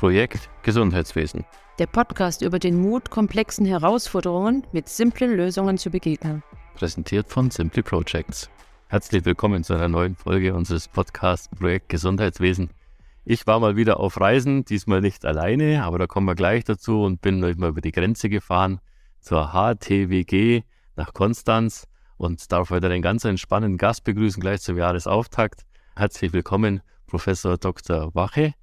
Projekt Gesundheitswesen. Der Podcast über den Mut, komplexen Herausforderungen mit simplen Lösungen zu begegnen. Präsentiert von Simply Projects. Herzlich willkommen zu einer neuen Folge unseres Podcasts Projekt Gesundheitswesen. Ich war mal wieder auf Reisen, diesmal nicht alleine, aber da kommen wir gleich dazu und bin mal über die Grenze gefahren zur HTWG nach Konstanz und darf heute einen ganz entspannenden Gast begrüßen, gleich zum Jahresauftakt. Herzlich willkommen, Professor Dr. Wache.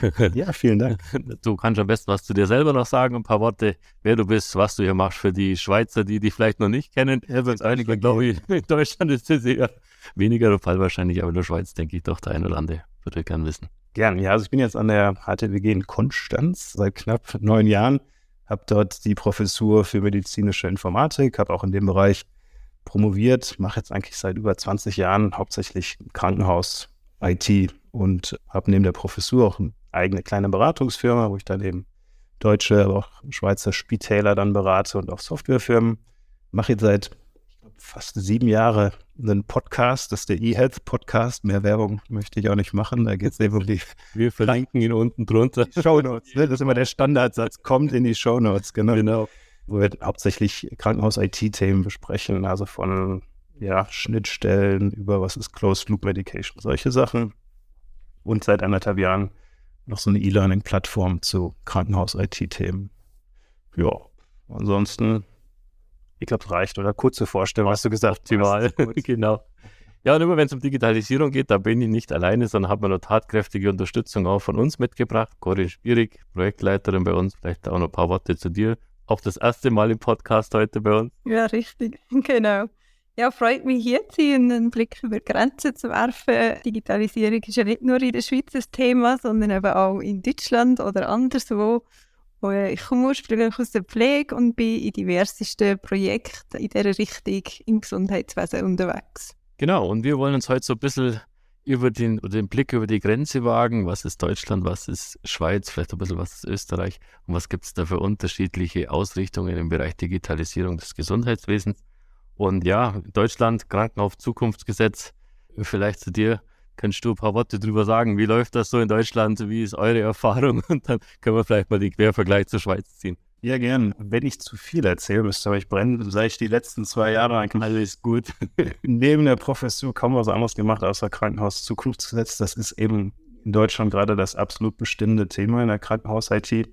Ja, vielen Dank. Du kannst am besten was zu dir selber noch sagen, ein paar Worte, wer du bist, was du hier machst für die Schweizer, die dich vielleicht noch nicht kennen. Ja, einige, glaube ich, in Deutschland ist das eher weniger der Fall wahrscheinlich, aber in der Schweiz denke ich doch der ein oder andere würde gern wissen. Gern, ja, also ich bin jetzt an der HTWG in Konstanz seit knapp neun Jahren, habe dort die Professur für medizinische Informatik, habe auch in dem Bereich promoviert, mache jetzt eigentlich seit über 20 Jahren hauptsächlich Krankenhaus, IT und habe neben der Professur auch eine eigene kleine Beratungsfirma, wo ich dann eben deutsche, aber auch Schweizer Spitäler dann berate und auch Softwarefirmen. Mache jetzt seit fast sieben Jahren einen Podcast, das ist der eHealth Podcast. Mehr Werbung möchte ich auch nicht machen. Da geht es eben um die. Wir verlinken ihn unten drunter. Shownotes, ne? das ist immer der Standardsatz. Kommt in die Shownotes, genau. genau. Wo wir hauptsächlich Krankenhaus-IT-Themen besprechen, also von ja, Schnittstellen über was ist Closed Loop Medication, solche Sachen. Und seit anderthalb Jahren noch so eine E-Learning-Plattform zu Krankenhaus-IT-Themen. Ja, ansonsten, ich glaube, es reicht, oder? Kurze Vorstellung, hast du gesagt. Optimal, genau. Ja, und immer wenn es um Digitalisierung geht, da bin ich nicht alleine, sondern habe mir noch tatkräftige Unterstützung auch von uns mitgebracht. Corinne Spierig, Projektleiterin bei uns, vielleicht auch noch ein paar Worte zu dir. Auch das erste Mal im Podcast heute bei uns. Ja, richtig, genau. Ja, freut mich hier zu sein, einen Blick über Grenzen zu werfen. Digitalisierung ist ja nicht nur in der Schweiz ein Thema, sondern eben auch in Deutschland oder anderswo. Ich komme ursprünglich aus der Pflege und bin in diversesten Projekten in dieser Richtung im Gesundheitswesen unterwegs. Genau, und wir wollen uns heute so ein bisschen über den, den Blick über die Grenze wagen. Was ist Deutschland, was ist Schweiz, vielleicht ein bisschen was ist Österreich und was gibt es da für unterschiedliche Ausrichtungen im Bereich Digitalisierung des Gesundheitswesens. Und ja, Deutschland, Krankenhaus-Zukunftsgesetz, vielleicht zu dir. Kannst du ein paar Worte drüber sagen? Wie läuft das so in Deutschland? Wie ist eure Erfahrung? Und dann können wir vielleicht mal den Quervergleich zur Schweiz ziehen. Ja, gern. Wenn ich zu viel erzählen müsste, aber ich brenne, seit ich die letzten zwei Jahre eigentlich alles gut. Neben der Professur kaum was anderes gemacht außer Krankenhaus-Zukunftsgesetz. Das ist eben in Deutschland gerade das absolut bestimmende Thema in der Krankenhaus-IT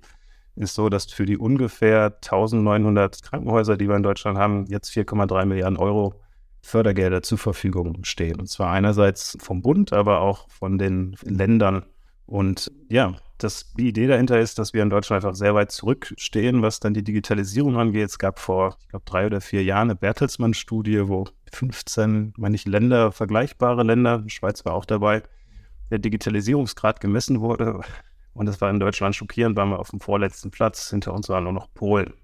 ist so, dass für die ungefähr 1900 Krankenhäuser, die wir in Deutschland haben, jetzt 4,3 Milliarden Euro Fördergelder zur Verfügung stehen. Und zwar einerseits vom Bund, aber auch von den Ländern. Und ja, das, die Idee dahinter ist, dass wir in Deutschland einfach sehr weit zurückstehen, was dann die Digitalisierung angeht. Es gab vor, ich glaube, drei oder vier Jahren eine Bertelsmann-Studie, wo 15, meine ich, Länder, vergleichbare Länder, Schweiz war auch dabei, der Digitalisierungsgrad gemessen wurde. Und das war in Deutschland schockierend, waren wir auf dem vorletzten Platz. Hinter uns war nur noch Polen.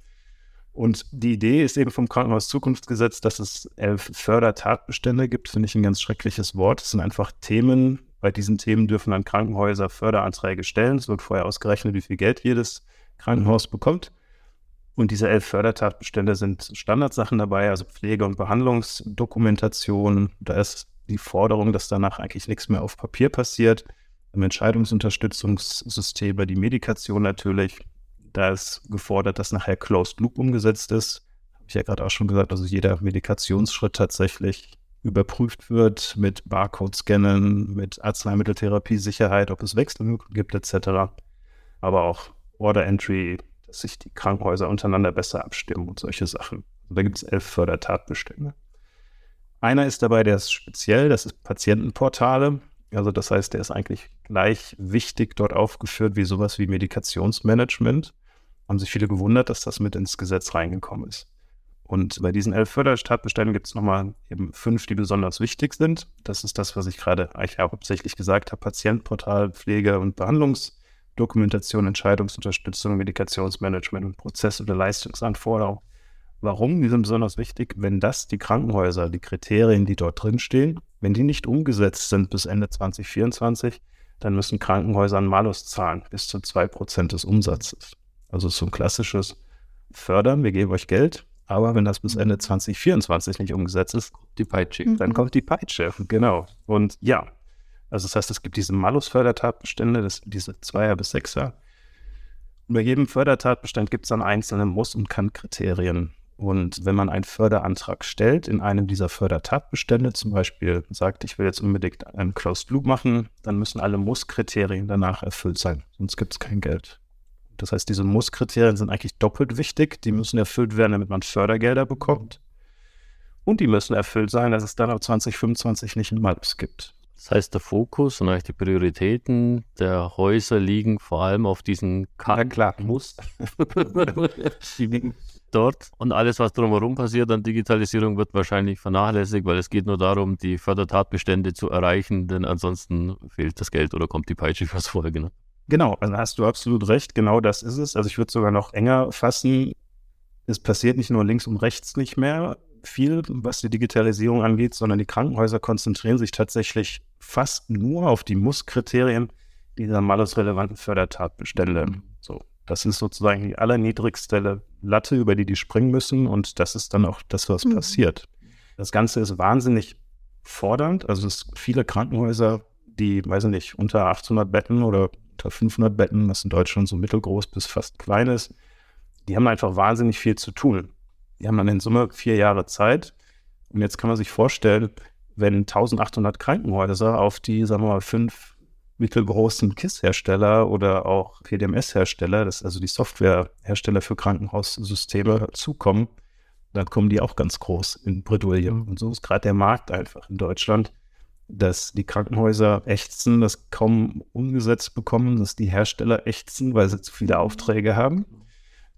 Und die Idee ist eben vom Krankenhaus Zukunftsgesetz, dass es elf Fördertatbestände gibt. Finde ich ein ganz schreckliches Wort. Es sind einfach Themen. Bei diesen Themen dürfen dann Krankenhäuser Förderanträge stellen. Es wird vorher ausgerechnet, wie viel Geld jedes Krankenhaus bekommt. Und diese elf Fördertatbestände sind Standardsachen dabei, also Pflege- und Behandlungsdokumentation. Da ist die Forderung, dass danach eigentlich nichts mehr auf Papier passiert Entscheidungsunterstützungssysteme, die Medikation natürlich. Da ist gefordert, dass nachher Closed Loop umgesetzt ist. Habe ich ja gerade auch schon gesagt, also jeder Medikationsschritt tatsächlich überprüft wird mit Barcode-Scannen, mit Arzneimitteltherapie-Sicherheit, ob es Wechselmöglichkeiten gibt etc. Aber auch Order Entry, dass sich die Krankenhäuser untereinander besser abstimmen und solche Sachen. Also da gibt es elf Fördertatbestände. Einer ist dabei, der ist speziell, das ist Patientenportale. Also das heißt, der ist eigentlich gleich wichtig dort aufgeführt wie sowas wie Medikationsmanagement. Haben sich viele gewundert, dass das mit ins Gesetz reingekommen ist. Und bei diesen elf Förderstatbeständen gibt es nochmal eben fünf, die besonders wichtig sind. Das ist das, was ich gerade eigentlich hauptsächlich gesagt habe: Patientenportal, Pflege- und Behandlungsdokumentation, Entscheidungsunterstützung, Medikationsmanagement und Prozess- oder Leistungsanforderungen. Warum? Die sind besonders wichtig, wenn das die Krankenhäuser, die Kriterien, die dort drin stehen, wenn die nicht umgesetzt sind bis Ende 2024, dann müssen Krankenhäuser einen Malus zahlen, bis zu 2% des Umsatzes. Also so ein klassisches Fördern, wir geben euch Geld, aber wenn das bis Ende 2024 nicht umgesetzt ist, die Peitsche. dann mhm. kommt die Peitsche, genau. Und ja, also das heißt, es gibt diese Malus-Fördertatbestände, das, diese Zweier- bis Sechser Bei jedem Fördertatbestand gibt es dann einzelne Muss- und Kann-Kriterien. Und wenn man einen Förderantrag stellt in einem dieser Fördertatbestände, zum Beispiel sagt, ich will jetzt unbedingt einen Closed Loop machen, dann müssen alle Muss-Kriterien danach erfüllt sein, sonst gibt es kein Geld. Das heißt, diese Muss-Kriterien sind eigentlich doppelt wichtig. Die müssen erfüllt werden, damit man Fördergelder bekommt. Und die müssen erfüllt sein, dass es dann ab 2025 nicht einen Malus gibt. Das heißt, der Fokus und eigentlich die Prioritäten der Häuser liegen vor allem auf diesen Ja, klar. Muss. die liegen dort. Und alles, was drumherum passiert an Digitalisierung, wird wahrscheinlich vernachlässigt, weil es geht nur darum, die Fördertatbestände zu erreichen, denn ansonsten fehlt das Geld oder kommt die Peitsche fürs Folge. Ne? Genau, also hast du absolut recht, genau das ist es. Also ich würde sogar noch enger fassen. Es passiert nicht nur links und rechts nicht mehr viel, was die Digitalisierung angeht, sondern die Krankenhäuser konzentrieren sich tatsächlich fast nur auf die Muss-Kriterien dieser malus-relevanten Fördertatbestände. So, das ist sozusagen die allerniedrigste Latte, über die die springen müssen und das ist dann auch das, was Mhm. passiert. Das Ganze ist wahnsinnig fordernd. Also es sind viele Krankenhäuser, die, weiß ich nicht, unter 800 Betten oder unter 500 Betten, was in Deutschland so mittelgroß bis fast klein ist, die haben einfach wahnsinnig viel zu tun. Die haben dann in Summe vier Jahre Zeit. Und jetzt kann man sich vorstellen, wenn 1800 Krankenhäuser auf die, sagen wir mal, fünf mittelgroßen KISS-Hersteller oder auch PDMS-Hersteller, also die Softwarehersteller für Krankenhaussysteme, zukommen, dann kommen die auch ganz groß in Bredouille. Und so ist gerade der Markt einfach in Deutschland, dass die Krankenhäuser ächzen, das kaum umgesetzt bekommen, dass die Hersteller ächzen, weil sie zu viele Aufträge haben,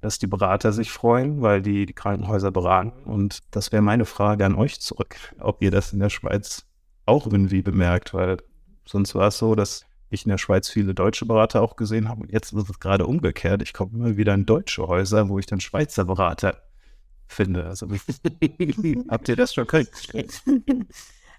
dass die Berater sich freuen, weil die, die Krankenhäuser beraten. Und das wäre meine Frage an euch zurück, ob ihr das in der Schweiz auch irgendwie bemerkt, weil sonst war es so, dass ich in der Schweiz viele deutsche Berater auch gesehen habe und jetzt ist es gerade umgekehrt. Ich komme immer wieder in deutsche Häuser, wo ich dann Schweizer Berater finde. Also habt ihr das schon gekriegt?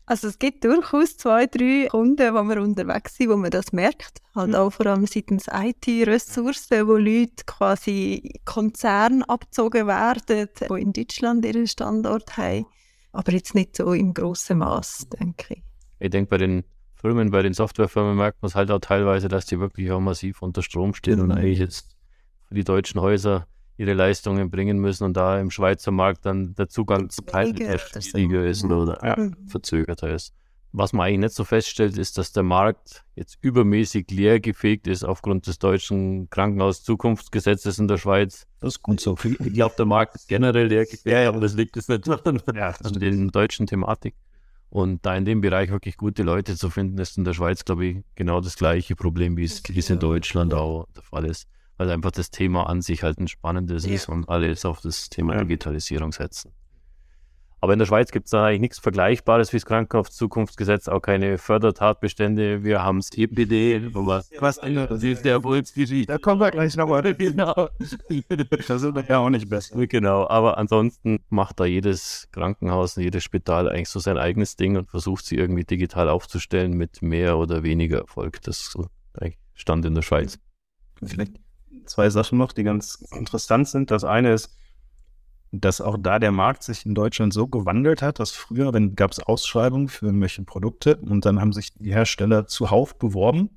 Also es gibt durchaus zwei, drei Kunden, wo wir unterwegs sind, wo man das merkt. Halt auch vor allem seitens IT-Ressourcen, wo Leute quasi Konzern abgezogen werden, die in Deutschland ihren Standort haben. Aber jetzt nicht so im grossen Maß, denke ich. Ich denke, bei den Firmen, bei den Softwarefirmen merkt man es halt auch teilweise, dass die wirklich auch massiv unter Strom stehen und eigentlich jetzt für die deutschen Häuser ihre Leistungen bringen müssen und da im Schweizer Markt dann der Zugang zu Teilen schwieriger ist oder Ja. Mhm. verzögerter ist. Was man eigentlich nicht so feststellt, ist, dass der Markt jetzt übermäßig leer gefegt ist aufgrund des deutschen Krankenhauszukunftsgesetzes in der Schweiz. Das ist gut so. Ich glaube, der Markt ist generell leer gefegt, Ja, ja. aber das liegt jetzt nicht an, Ja, an der deutschen Thematik. Und da in dem Bereich wirklich gute Leute zu finden, ist in der Schweiz, glaube ich, genau das gleiche Problem, wie es, wie es in Deutschland auch der Fall ist. Weil einfach das Thema an sich halt ein spannendes Ja. ist und alle jetzt auf das Thema Ja. Digitalisierung setzen. Aber in der Schweiz gibt es da eigentlich nichts Vergleichbares wie das Krankenhauszukunftsgesetz, auch keine Fördertatbestände. Wir haben das EPD, aber Was anderes. das ist der Erfolgsgeschichte. Da kommen wir gleich nochmal. Genau. Da sind wir ja auch nicht besser. Genau, aber ansonsten macht da jedes Krankenhaus und jedes Spital eigentlich so sein eigenes Ding und versucht sie irgendwie digital aufzustellen mit mehr oder weniger Erfolg. Das ist so Stand in der Schweiz. Vielleicht zwei Sachen noch, die ganz interessant sind. Das eine ist, dass auch da der Markt sich in Deutschland so gewandelt hat, dass früher, wenn gab es Ausschreibungen für irgendwelche Produkte und dann haben sich die Hersteller zuhauf beworben.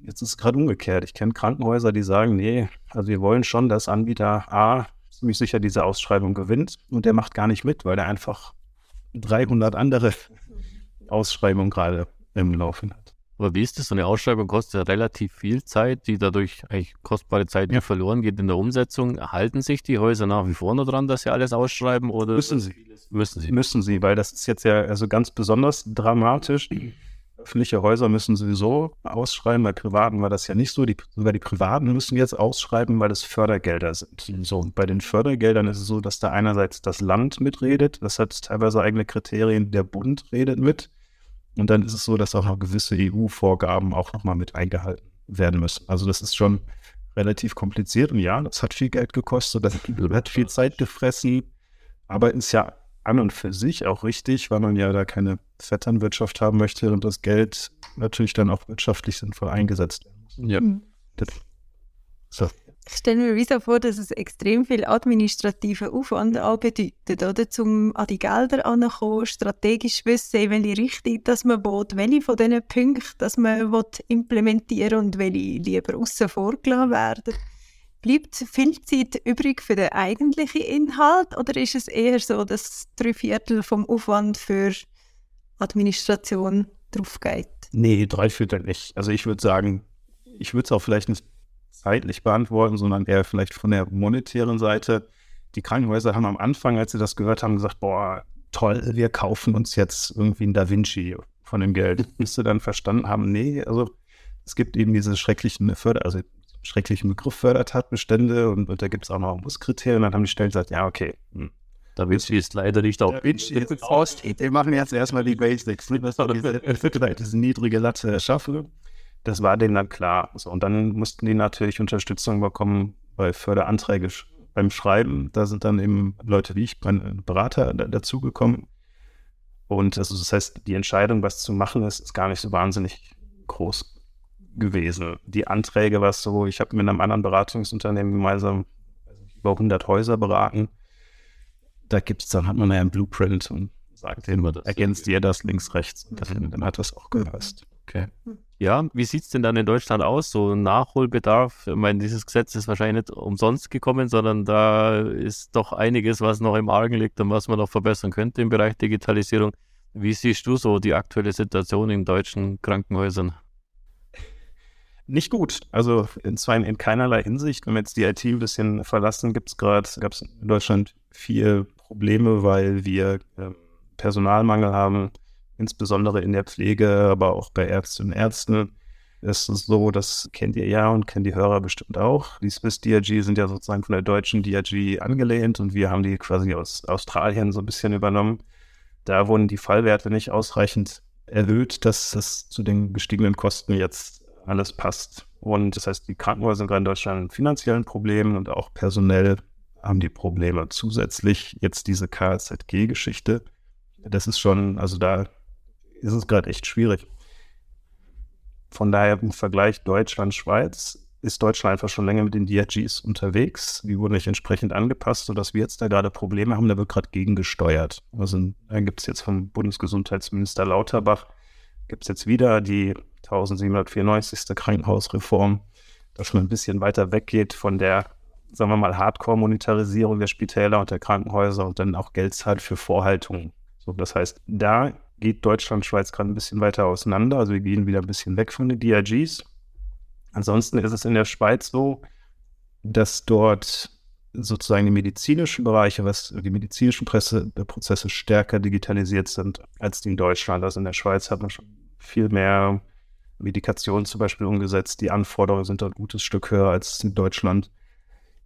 Jetzt ist es gerade umgekehrt. Ich kenne Krankenhäuser, die sagen, nee, also wir wollen schon, dass Anbieter A ziemlich sicher diese Ausschreibung gewinnt und der macht gar nicht mit, weil der einfach 300 andere Ausschreibungen gerade im Laufen hat. Aber wie ist das? So eine Ausschreibung kostet ja relativ viel Zeit, die dadurch eigentlich kostbare Zeit Ja. verloren geht in der Umsetzung. Halten sich die Häuser nach wie vor noch dran, dass sie alles ausschreiben oder Müssen sie. müssen sie? Müssen sie, weil das ist jetzt ja also ganz besonders dramatisch. Öffentliche Häuser müssen sowieso ausschreiben, bei Privaten war das ja nicht so. Die, sogar die Privaten müssen jetzt ausschreiben, weil es Fördergelder sind. So, und bei den Fördergeldern ist es so, dass da einerseits das Land mitredet, das hat teilweise eigene Kriterien, der Bund redet mit. Und dann ist es so, dass auch noch gewisse EU-Vorgaben auch nochmal mit eingehalten werden müssen. Also das ist schon relativ kompliziert und ja, das hat viel Geld gekostet, das hat viel Zeit gefressen, aber ist ja an und für sich auch richtig, weil man ja da keine Vetternwirtschaft haben möchte und das Geld natürlich dann auch wirtschaftlich sinnvoll eingesetzt werden muss. Ja. Mhm. So. Ich stelle mir wie vor, dass es extrem viel administrativen Aufwand bedeutet, oder? Um an die Gelder anzukommen, strategisch wissen, welche Richtung dass man will, welche von diesen Punkten dass man will implementieren und welche lieber außen vor gelassen werden. Bleibt viel Zeit übrig für den eigentlichen Inhalt oder ist es eher so, dass drei Viertel vom Aufwand für Administration drauf geht? Nee, drei Viertel nicht. Also ich würde sagen, ich würde es auch vielleicht nicht zeitlich beantworten, sondern eher vielleicht von der monetären Seite. Die Krankenhäuser haben am Anfang, als sie das gehört haben, gesagt, boah, toll, wir kaufen uns jetzt irgendwie ein Da Vinci von dem Geld. Bis sie dann verstanden haben, nee, also es gibt eben diese schrecklichen Förder, also schrecklichen Begriff Fördertatbestände und, und da gibt es auch noch Musskriterien. Dann haben die Stellen gesagt, ja, okay. Hm. Da Vinci ist leider nicht auf. Da Vinci ist. Wir machen jetzt erstmal die Basics. Das war diese, diese niedrige Latte schaffen. Das war denen dann klar. So, und dann mussten die natürlich Unterstützung bekommen bei Förderanträgen beim Schreiben. Da sind dann eben Leute wie ich, mein Berater, dazugekommen. Und also das heißt, die Entscheidung, was zu machen ist, ist gar nicht so wahnsinnig groß gewesen. Die Anträge, was so, ich habe mit einem anderen Beratungsunternehmen gemeinsam über 100 Häuser beraten. Da gibt es dann, hat man ja ein Blueprint und sagt denen, ergänzt ihr das links, rechts. Und dann, dann hat das auch gepasst. Okay. Ja, wie sieht es denn dann in Deutschland aus? So Nachholbedarf? Ich meine, dieses Gesetz ist wahrscheinlich nicht umsonst gekommen, sondern da ist doch einiges, was noch im Argen liegt und was man noch verbessern könnte im Bereich Digitalisierung. Wie siehst du so die aktuelle Situation in deutschen Krankenhäusern? Nicht gut. Also in, zwar in keinerlei Hinsicht. Wenn wir jetzt die IT ein bisschen verlassen, gibt es gerade, gab es in Deutschland vier Probleme, weil wir äh, Personalmangel haben, insbesondere in der Pflege, aber auch bei Ärztinnen und Ärzten. Es ist so, das kennt ihr ja und kennen die Hörer bestimmt auch. Die Swiss DRG sind ja sozusagen von der deutschen DRG angelehnt und wir haben die quasi aus Australien so ein bisschen übernommen. Da wurden die Fallwerte nicht ausreichend erhöht, dass das zu den gestiegenen Kosten jetzt alles passt. Und das heißt, die Krankenhäuser sind gerade in Deutschland in finanziellen Problemen und auch personell haben die Probleme. Zusätzlich jetzt diese KZG-Geschichte. Das ist schon, also da ist es gerade echt schwierig. Von daher im Vergleich Deutschland-Schweiz ist Deutschland einfach schon länger mit den DRGs unterwegs. Die wurden nicht entsprechend angepasst, sodass wir jetzt da gerade Probleme haben. Da wird gerade gegengesteuert. Also da gibt es jetzt vom Bundesgesundheitsminister Lauterbach, gibt es jetzt wieder die 1794. Krankenhausreform, das schon ein bisschen weiter weggeht von der, sagen wir mal, Hardcore-Monetarisierung der Spitäler und der Krankenhäuser und dann auch Geld zahlt für Vorhaltungen. So, das heißt, da geht Deutschland, Schweiz gerade ein bisschen weiter auseinander. Also wir gehen wieder ein bisschen weg von den DRGs. Ansonsten ist es in der Schweiz so, dass dort sozusagen die medizinischen Bereiche, was die medizinischen Presse, Prozesse stärker digitalisiert sind als die in Deutschland. Also in der Schweiz hat man schon viel mehr Medikation zum Beispiel umgesetzt. Die Anforderungen sind dort ein gutes Stück höher als in Deutschland.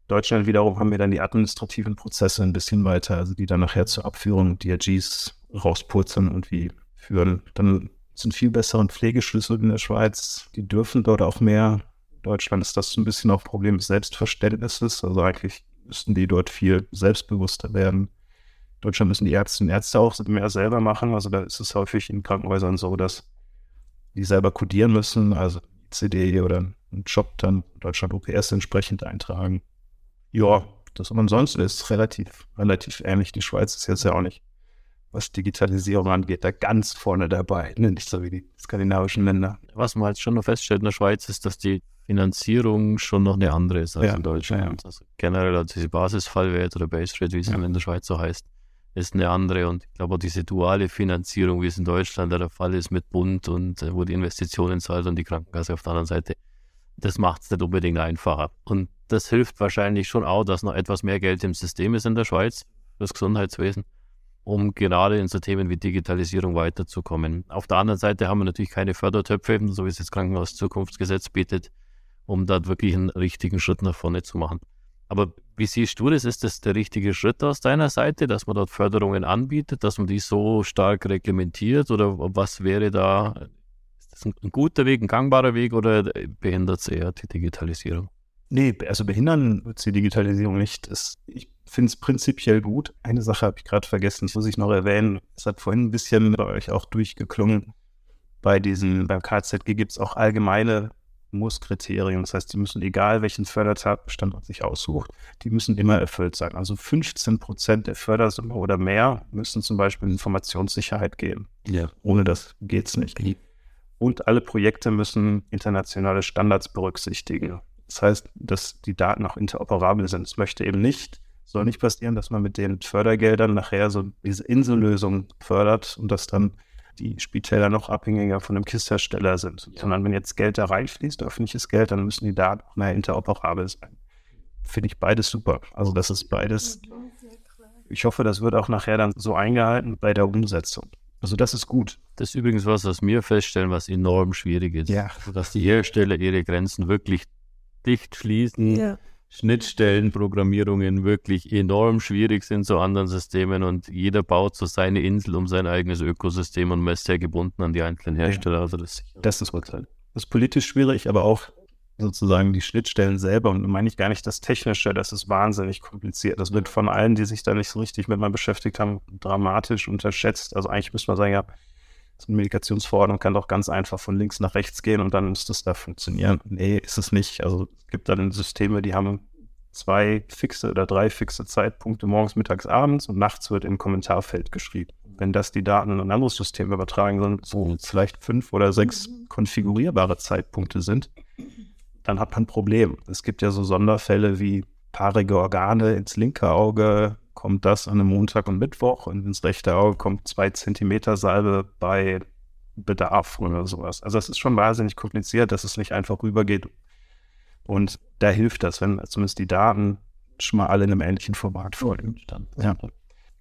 Deutschland wiederum haben wir dann die administrativen Prozesse ein bisschen weiter, also die dann nachher zur Abführung DRGs rauspurzeln und wie führen. Dann sind viel bessere Pflegeschlüssel in der Schweiz. Die dürfen dort auch mehr. In Deutschland ist das ein bisschen auch ein Problem des Selbstverständnisses. Also eigentlich müssten die dort viel selbstbewusster werden. In Deutschland müssen die Ärztinnen und Ärzte auch mehr selber machen. Also da ist es häufig in Krankenhäusern so, dass die selber codieren müssen, also CD oder einen Job dann in Deutschland OPS entsprechend eintragen. Ja, das aber ansonsten ist relativ, relativ ähnlich. Die Schweiz ist jetzt ja auch nicht, was Digitalisierung angeht, da ganz vorne dabei, ne? nicht so wie die skandinavischen Länder. Was man halt schon noch feststellt in der Schweiz ist, dass die Finanzierung schon noch eine andere ist als ja, in Deutschland. Ja. Also generell also diese Basisfallwert oder Base Rate, wie es ja. in der Schweiz so heißt, ist eine andere. Und ich glaube auch diese duale Finanzierung, wie es in Deutschland der Fall ist mit Bund und äh, wo die Investitionen zahlt und die Krankenkasse auf der anderen Seite, das macht es nicht unbedingt einfacher. Und das hilft wahrscheinlich schon auch, dass noch etwas mehr Geld im System ist in der Schweiz, das Gesundheitswesen, um gerade in so Themen wie Digitalisierung weiterzukommen. Auf der anderen Seite haben wir natürlich keine Fördertöpfe, so wie es das Krankenhauszukunftsgesetz bietet, um dort wirklich einen richtigen Schritt nach vorne zu machen. Aber wie siehst du das? Ist das der richtige Schritt aus deiner Seite, dass man dort Förderungen anbietet, dass man die so stark reglementiert? Oder was wäre da, ist das ein, guter Weg, ein gangbarer Weg oder behindert es eher die Digitalisierung? Nee, also behindern wird die Digitalisierung nicht. Ich finde es prinzipiell gut. Eine Sache habe ich gerade vergessen, das muss ich noch erwähnen. Es hat vorhin ein bisschen bei euch auch durchgeklungen. Bei diesen, beim KZG gibt es auch allgemeine Muss-Kriterien. Das heißt, die müssen, egal welchen Fördertatbestand man sich aussucht, die müssen immer erfüllt sein. Also 15 Prozent der Fördersumme oder mehr müssen zum Beispiel in Informationssicherheit gehen. Ja. Ohne das geht es nicht. Und alle Projekte müssen internationale Standards berücksichtigen. Das heißt, dass die Daten auch interoperabel sind. Es möchte eben nicht, soll nicht passieren, dass man mit den Fördergeldern nachher so diese Insellösung fördert und dass dann die Spitäler noch abhängiger von einem KISS-Hersteller sind. Ja. Sondern wenn jetzt Geld da reinfließt, öffentliches Geld, dann müssen die Daten auch mehr interoperabel sein. Finde ich beides super. Also das ist beides. Ich hoffe, das wird auch nachher dann so eingehalten bei der Umsetzung. Also das ist gut. Das ist übrigens was, was wir feststellen, was enorm schwierig ist. Ja. Dass die Hersteller ihre Grenzen wirklich dicht schließen. Ja. Schnittstellenprogrammierungen wirklich enorm schwierig sind zu anderen Systemen und jeder baut so seine Insel um sein eigenes Ökosystem und man ist sehr gebunden an die einzelnen Hersteller. Also das, das ist Urteil. Das ist politisch schwierig, aber auch sozusagen die Schnittstellen selber und meine ich gar nicht das Technische, das ist wahnsinnig kompliziert. Das wird von allen, die sich da nicht so richtig mit mal beschäftigt haben, dramatisch unterschätzt. Also eigentlich müsste man sagen, ja, so eine Medikationsverordnung kann doch ganz einfach von links nach rechts gehen und dann müsste es da funktionieren. Nee, ist es nicht. Also es gibt dann Systeme, die haben zwei fixe oder drei fixe Zeitpunkte morgens, mittags, abends und nachts wird im Kommentarfeld geschrieben. Wenn das die Daten in ein anderes System übertragen sind, so vielleicht fünf oder sechs konfigurierbare Zeitpunkte sind, dann hat man ein Problem. Es gibt ja so Sonderfälle wie paarige Organe ins linke Auge, kommt das an einem Montag und Mittwoch und ins rechte Auge kommt zwei Zentimeter Salbe bei Bedarf oder sowas. Also es ist schon wahnsinnig kompliziert, dass es nicht einfach rübergeht. Und da hilft das, wenn zumindest die Daten schon mal alle in einem ähnlichen Format vorliegen. Ja.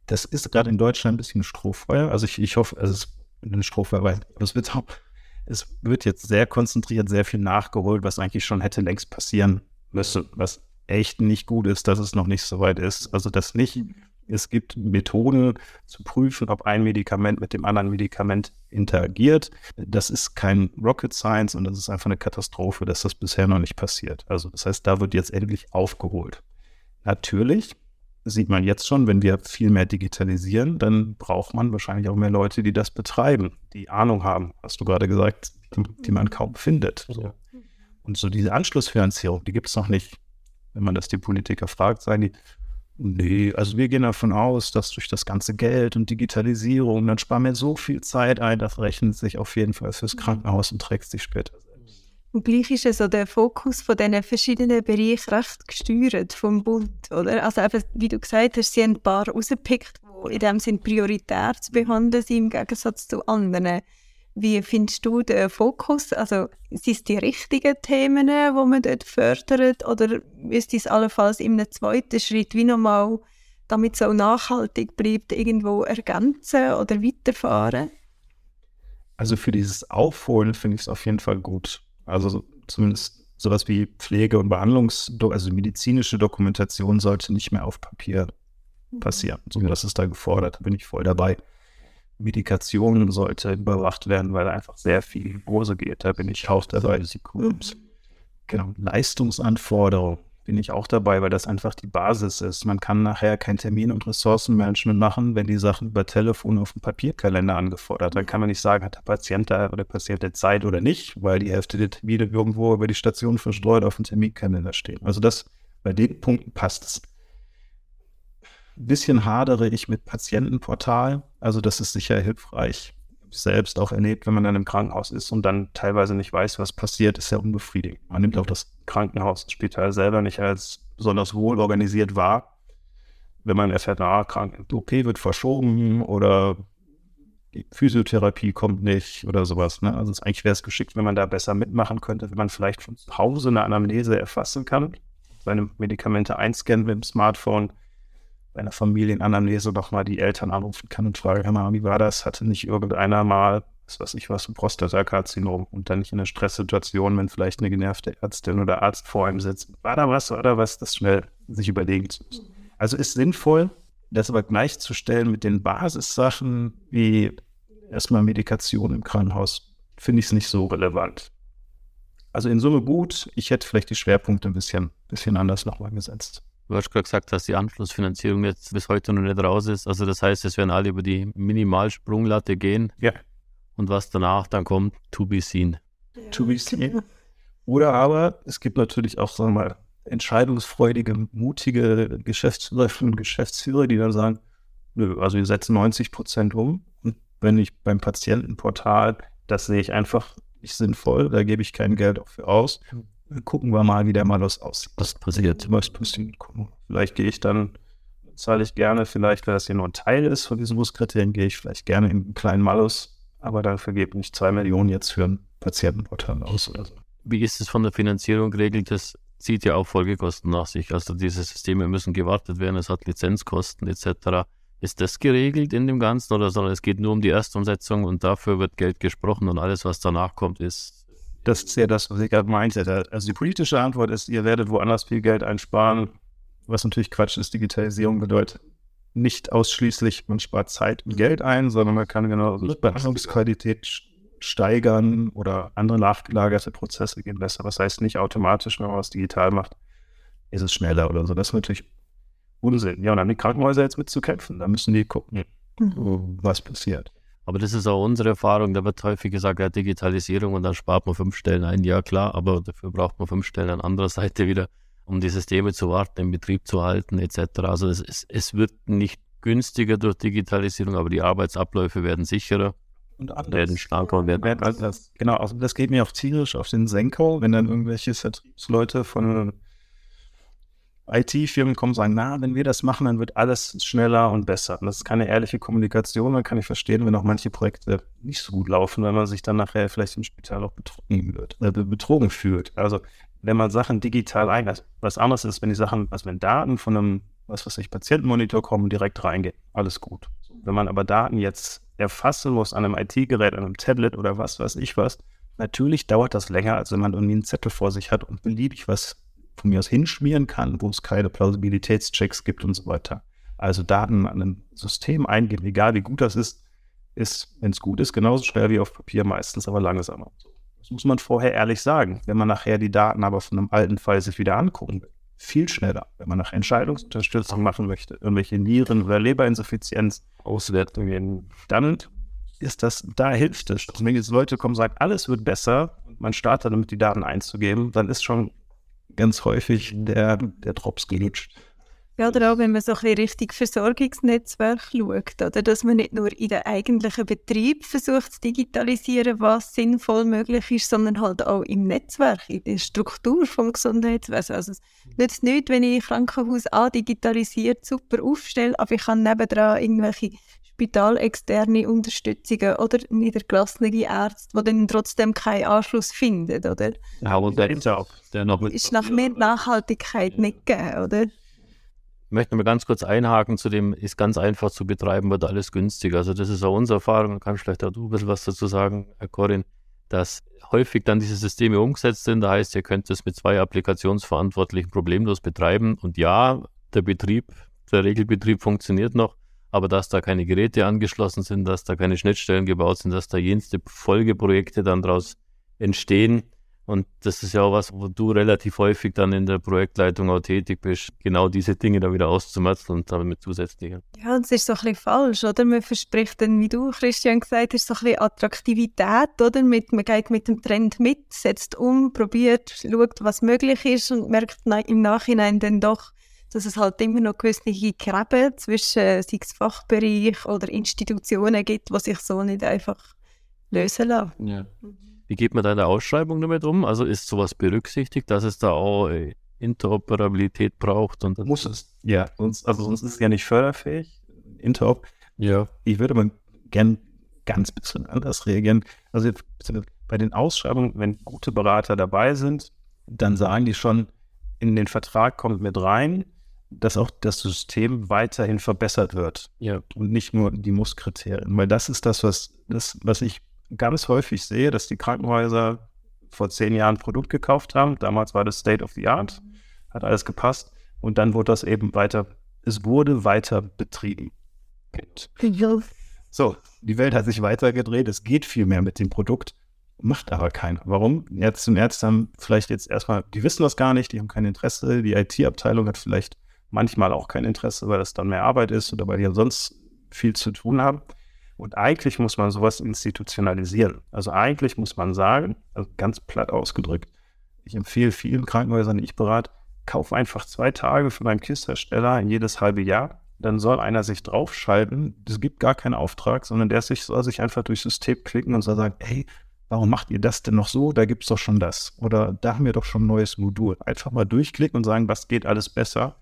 Das ist gerade in Deutschland ein bisschen Strohfeuer. Also ich, ich hoffe, es ist ein Strohfeuer, weil es wird auch es wird jetzt sehr konzentriert, sehr viel nachgeholt, was eigentlich schon hätte längst passieren müssen, was echt nicht gut ist, dass es noch nicht so weit ist. Also das nicht. Es gibt Methoden zu prüfen, ob ein Medikament mit dem anderen Medikament interagiert. Das ist kein Rocket Science und das ist einfach eine Katastrophe, dass das bisher noch nicht passiert. Also das heißt, da wird jetzt endlich aufgeholt. Natürlich sieht man jetzt schon, wenn wir viel mehr digitalisieren, dann braucht man wahrscheinlich auch mehr Leute, die das betreiben, die Ahnung haben, hast du gerade gesagt, die, die man kaum findet. So. Und so diese Anschlussfinanzierung, die gibt es noch nicht. Wenn man das die Politiker fragt, sagen die, nee, also wir gehen davon aus, dass durch das ganze Geld und Digitalisierung, dann sparen wir so viel Zeit ein, das rechnet sich auf jeden Fall fürs Krankenhaus und trägt sich später und gleich ist also der Fokus von diesen verschiedenen Bereichen recht gesteuert vom Bund, oder? Also eben, wie du gesagt hast, sie haben ein paar rausgepickt, die in dem Sinn prioritär zu behandeln sind, im Gegensatz zu anderen. Wie findest du den Fokus? Also sind es die richtigen Themen, die man dort fördert, oder ist es allenfalls in einem zweiten Schritt wie nochmal, damit es auch nachhaltig bleibt, irgendwo ergänzen oder weiterfahren? Also für dieses Aufholen finde ich es auf jeden Fall gut. Also zumindest sowas wie Pflege- und Behandlungs-, also medizinische Dokumentation sollte nicht mehr auf Papier mhm. passieren. So, das ist da gefordert, da bin ich voll dabei. Medikation sollte überwacht werden, weil einfach sehr viel in Hose geht. Da bin ich auch dabei. Mhm. Genau. Leistungsanforderungen bin ich auch dabei, weil das einfach die Basis ist. Man kann nachher kein Termin- und Ressourcenmanagement machen, wenn die Sachen über Telefon auf dem Papierkalender angefordert. Dann kann man nicht sagen, hat der Patient da oder der Patient der Zeit oder nicht, weil die Hälfte der Termine irgendwo über die Station verstreut auf dem Terminkalender stehen. Also das, bei den Punkten passt es. Ein bisschen hadere ich mit Patientenportal. Also das ist sicher hilfreich selbst auch erlebt, wenn man dann im Krankenhaus ist und dann teilweise nicht weiß, was passiert, ist ja unbefriedigend. Man nimmt auch das Krankenhaus, das Spital selber nicht als besonders wohl organisiert wahr. Wenn man erfährt, na, krank, OP wird verschoben oder die Physiotherapie kommt nicht oder sowas. Ne? Also eigentlich wäre es geschickt, wenn man da besser mitmachen könnte, wenn man vielleicht von zu Hause eine Anamnese erfassen kann, seine Medikamente einscannen mit dem Smartphone, bei einer Familienanamnese noch mal die Eltern anrufen kann und fragen, mal, wie war das? Hatte nicht irgendeiner mal, was weiß ich was, ein Prostatakarzinom und dann nicht in einer Stresssituation, wenn vielleicht eine genervte Ärztin oder Arzt vor ihm sitzt. War da was, war da was, das schnell sich überlegen zu müssen. Also ist sinnvoll, das aber gleichzustellen mit den Basissachen wie erstmal Medikation im Krankenhaus, finde ich es nicht so relevant. Also in Summe gut. Ich hätte vielleicht die Schwerpunkte ein bisschen, bisschen anders nochmal gesetzt. Du hast gerade gesagt, dass die Anschlussfinanzierung jetzt bis heute noch nicht raus ist. Also das heißt, es werden alle über die Minimalsprunglatte gehen. Ja. Und was danach dann kommt, to be seen. Ja. To be seen. Oder aber es gibt natürlich auch, sagen wir mal, entscheidungsfreudige, mutige Geschäftsführerinnen und Geschäftsführer, die dann sagen, nö, also wir setzen 90 Prozent um. Und wenn ich beim Patientenportal, das sehe ich einfach nicht sinnvoll, da gebe ich kein Geld dafür aus. Gucken wir mal, wie der Malus aussieht. Was passiert? Was passiert? Vielleicht gehe ich dann, zahle ich gerne, vielleicht, weil das hier nur ein Teil ist von diesen Muskriterien, gehe ich vielleicht gerne in einen kleinen Malus, aber dafür gebe ich zwei Millionen jetzt für ein Patientenportal aus oder so. Wie ist es von der Finanzierung geregelt? Das zieht ja auch Folgekosten nach sich. Also diese Systeme müssen gewartet werden, es hat Lizenzkosten etc. Ist das geregelt in dem Ganzen oder sondern es geht nur um die Erstumsetzung und dafür wird Geld gesprochen und alles, was danach kommt, ist. Das ist ja das, was ich gerade meinte. Also die politische Antwort ist, ihr werdet woanders viel Geld einsparen, was natürlich Quatsch ist. Digitalisierung bedeutet nicht ausschließlich, man spart Zeit und Geld ein, sondern man kann genau Behandlungsqualität steigern oder andere nachgelagerte Prozesse gehen besser. Was heißt nicht automatisch, wenn man was digital macht, ist es schneller oder so. Das ist natürlich Unsinn. Ja, und dann die Krankenhäuser jetzt mitzukämpfen. Da müssen die gucken, mhm. was passiert. Aber das ist auch unsere Erfahrung. Da wird häufig gesagt, ja, Digitalisierung und dann spart man fünf Stellen ein. Ja, klar, aber dafür braucht man fünf Stellen an anderer Seite wieder, um die Systeme zu warten, im Betrieb zu halten, etc. Also es, es, es wird nicht günstiger durch Digitalisierung, aber die Arbeitsabläufe werden sicherer. Und anders. werden schlanker und werden anders. Genau, also das geht mir auch tierisch auf den Senker, wenn dann irgendwelche Vertriebsleute von IT-Firmen kommen und sagen, na, wenn wir das machen, dann wird alles schneller und besser. Und das ist keine ehrliche Kommunikation. Dann kann ich verstehen, wenn auch manche Projekte nicht so gut laufen, weil man sich dann nachher vielleicht im Spital auch betrogen, wird, äh, betrogen fühlt. Also wenn man Sachen digital einlässt, was anderes ist, wenn die Sachen, also wenn Daten von einem, was weiß ich, Patientenmonitor kommen, direkt reingehen, alles gut. Wenn man aber Daten jetzt erfassen muss an einem IT-Gerät, an einem Tablet oder was weiß ich was, natürlich dauert das länger, als wenn man irgendwie einen Zettel vor sich hat und beliebig was von mir aus hinschmieren kann, wo es keine Plausibilitätschecks gibt und so weiter. Also Daten an ein System eingeben, egal wie gut das ist, ist, wenn es gut ist, genauso schnell wie auf Papier meistens, aber langsamer. Das muss man vorher ehrlich sagen. Wenn man nachher die Daten aber von einem alten Fall sich wieder angucken will, viel schneller. Wenn man nach Entscheidungsunterstützung machen möchte, irgendwelche Nieren- oder Leberinsuffizienz, Auswertungen, dann ist das, da hilft es. Also wenn jetzt Leute kommen und sagen, alles wird besser, und man startet damit, die Daten einzugeben, dann ist schon ganz häufig der, der Drops gelutscht. Ja, oder auch wenn man so ein bisschen richtig Versorgungsnetzwerk schaut, oder dass man nicht nur in den eigentlichen Betrieb versucht zu digitalisieren, was sinnvoll möglich ist, sondern halt auch im Netzwerk, in der Struktur vom Gesundheitswesen. Also es nützt nichts, wenn ich Krankenhaus A digitalisiert super aufstelle, aber ich kann nebendran irgendwelche spitalexterne Unterstützungen oder niedergelassene Ärzte, die dann trotzdem keinen Anschluss finden, oder? Ja, und der ist auch. Der noch mit ist nach mehr Nachhaltigkeit ja. nicht gegeben, oder? Ich möchte mal ganz kurz einhaken zu dem, ist ganz einfach zu betreiben, wird alles günstiger. Also das ist auch unsere Erfahrung, da kann vielleicht auch du ein bisschen was dazu sagen, Herr Corin, dass häufig dann diese Systeme umgesetzt sind. Da heißt, ihr könnt es mit zwei Applikationsverantwortlichen problemlos betreiben. Und ja, der Betrieb, der Regelbetrieb funktioniert noch, aber dass da keine Geräte angeschlossen sind, dass da keine Schnittstellen gebaut sind, dass da jenste Folgeprojekte dann daraus entstehen. Und das ist ja auch was, wo du relativ häufig dann in der Projektleitung auch tätig bist, genau diese Dinge da wieder auszumerzeln und damit zusätzliche. Ja, das ist so ein bisschen falsch, oder? Man verspricht dann, wie du, Christian, gesagt hast, so ein bisschen Attraktivität, oder? Mit, man geht mit dem Trend mit, setzt um, probiert, schaut, was möglich ist und merkt im Nachhinein dann doch, dass es halt immer noch gewisse Gräben zwischen sei es Fachbereich oder Institutionen gibt, die sich so nicht einfach lösen lassen. Ja. Wie geht man da in der Ausschreibung damit um? Also ist sowas berücksichtigt, dass es da auch äh, Interoperabilität braucht? Und Muss es, ja. Sonst, also sonst ist es ja nicht förderfähig. Interop. Ja. Ich würde mal gern ganz bisschen anders reagieren. Also bei den Ausschreibungen, wenn gute Berater dabei sind, dann sagen die schon, in den Vertrag kommt mit rein, dass auch das System weiterhin verbessert wird. Ja. Und nicht nur die Musskriterien. Weil das ist das, was, das, was ich ganz häufig sehe, dass die Krankenhäuser vor zehn Jahren ein Produkt gekauft haben. Damals war das State of the Art, hat alles gepasst. Und dann wurde das eben weiter, es wurde weiter betrieben. So, die Welt hat sich weitergedreht, es geht viel mehr mit dem Produkt, macht aber keiner. Warum? Ärzte und Ärzte haben vielleicht jetzt erstmal, die wissen das gar nicht, die haben kein Interesse, die IT-Abteilung hat vielleicht manchmal auch kein Interesse, weil das dann mehr Arbeit ist oder weil die sonst viel zu tun haben. Und eigentlich muss man sowas institutionalisieren. Also eigentlich muss man sagen, also ganz platt ausgedrückt, ich empfehle vielen Krankenhäusern, die ich berate, kauf einfach zwei Tage von einem KISS-Hersteller jedes halbe Jahr. Dann soll einer sich draufschalten. Es gibt gar keinen Auftrag, sondern der sich, soll sich einfach durchs System klicken und soll sagen, hey, warum macht ihr das denn noch so? Da gibt es doch schon das. Oder da haben wir doch schon ein neues Modul. Einfach mal durchklicken und sagen, was geht alles besser.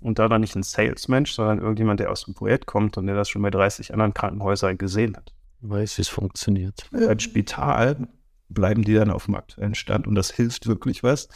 Und da dann nicht ein Salesmensch, sondern irgendjemand, der aus dem Projekt kommt und der das schon bei 30 anderen Krankenhäusern gesehen hat. Weiß, wie es funktioniert. Als Spital bleiben die dann auf dem aktuellen Stand und das hilft wirklich was.